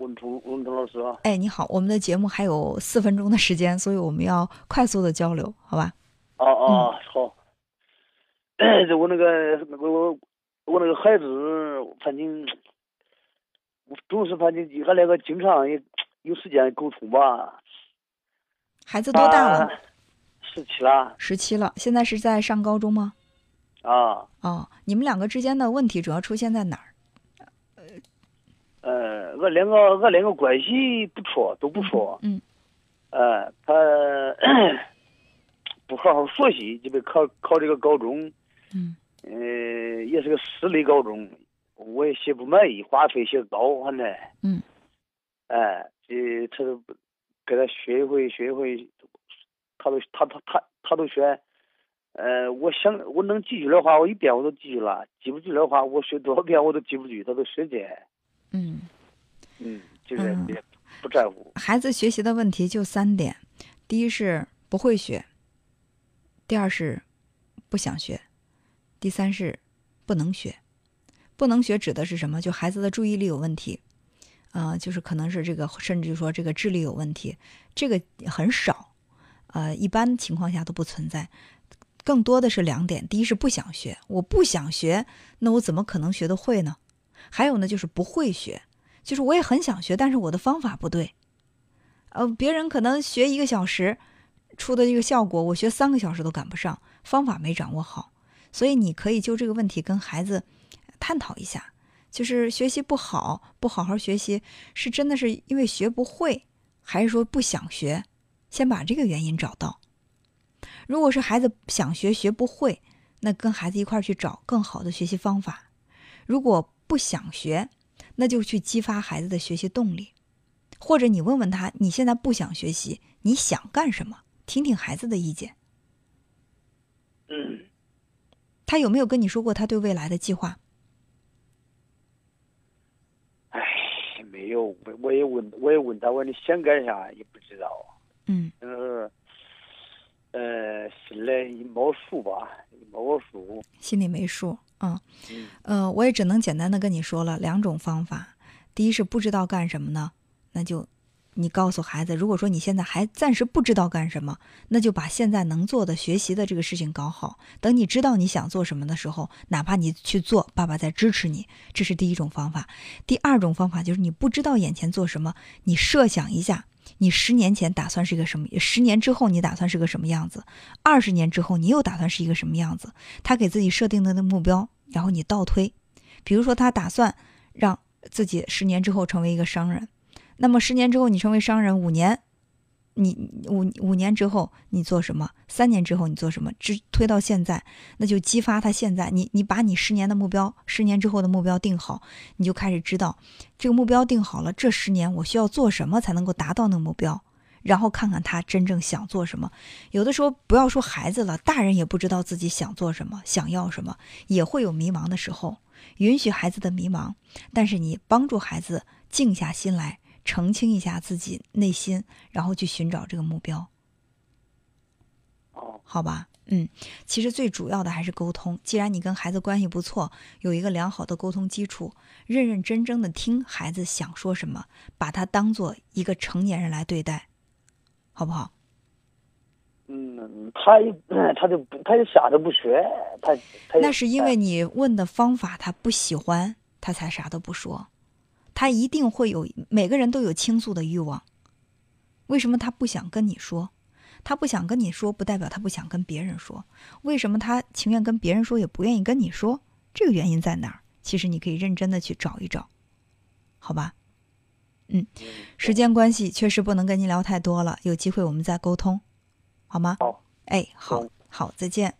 文图文图老师啊。哎，你好，我们的节目还有四分钟的时间，所以我们要快速的交流，好吧？哦哦，好。这 我那个我我那个孩子，反正总是反正俺两个经常也有时间沟通吧。孩子多大了？十七了。十七了，现在是在上高中吗？啊。哦，你们两个之间的问题主要出现在哪儿？呃，俺两个我两个关系不错，都不错。嗯。呃，他 不好好学习，就被考考这个高中。嗯。呃，也是个私立高中，我也写不满意，花费写高，反正。嗯。哎，这他都给他学一回，学一回，他都他他他他都说。呃，我想我能记住的话，我一遍我都记住了；记不住的话，我学多少遍我都记不住，他都学这。嗯，嗯，就是不在乎。孩子学习的问题就三点：第一是不会学，第二是不想学，第三是不能学。不能学指的是什么？就孩子的注意力有问题，啊，就是可能是这个，甚至说这个智力有问题，这个很少，呃，一般情况下都不存在。更多的是两点：第一是不想学，我不想学，那我怎么可能学得会呢？还有呢，就是不会学，就是我也很想学，但是我的方法不对。呃，别人可能学一个小时出的这个效果，我学三个小时都赶不上，方法没掌握好。所以你可以就这个问题跟孩子探讨一下，就是学习不好，不好好学习，是真的是因为学不会，还是说不想学？先把这个原因找到。如果是孩子想学学不会，那跟孩子一块儿去找更好的学习方法。如果不想学，那就去激发孩子的学习动力，或者你问问他，你现在不想学习，你想干什么？听听孩子的意见。嗯，他有没有跟你说过他对未来的计划？哎，没有，我我也问，我也问他，我说你想干啥？也不知道。嗯。呃，呃，心里没数吧，没个数。心里没数。嗯，呃，我也只能简单的跟你说了两种方法。第一是不知道干什么呢，那就你告诉孩子，如果说你现在还暂时不知道干什么，那就把现在能做的学习的这个事情搞好。等你知道你想做什么的时候，哪怕你去做，爸爸在支持你。这是第一种方法。第二种方法就是你不知道眼前做什么，你设想一下，你十年前打算是一个什么？十年之后你打算是个什么样子？二十年之后你又打算是一个什么样子？他给自己设定的那目标。然后你倒推，比如说他打算让自己十年之后成为一个商人，那么十年之后你成为商人，五年，你五五年之后你做什么？三年之后你做什么？只推到现在，那就激发他现在。你你把你十年的目标，十年之后的目标定好，你就开始知道这个目标定好了，这十年我需要做什么才能够达到那个目标。然后看看他真正想做什么。有的时候不要说孩子了，大人也不知道自己想做什么，想要什么，也会有迷茫的时候。允许孩子的迷茫，但是你帮助孩子静下心来，澄清一下自己内心，然后去寻找这个目标。哦，好吧，嗯，其实最主要的还是沟通。既然你跟孩子关系不错，有一个良好的沟通基础，认认真真的听孩子想说什么，把他当做一个成年人来对待。好不好？嗯，他 他就他就啥都不学，他他那是因为你问的方法他不喜欢，他才啥都不说。他一定会有每个人都有倾诉的欲望。为什么他不想跟你说？他不想跟你说，不代表他不想跟别人说。为什么他情愿跟别人说，也不愿意跟你说？这个原因在哪儿？其实你可以认真的去找一找，好吧？嗯，时间关系确实不能跟您聊太多了，有机会我们再沟通，好吗？好，哎，好，好，再见。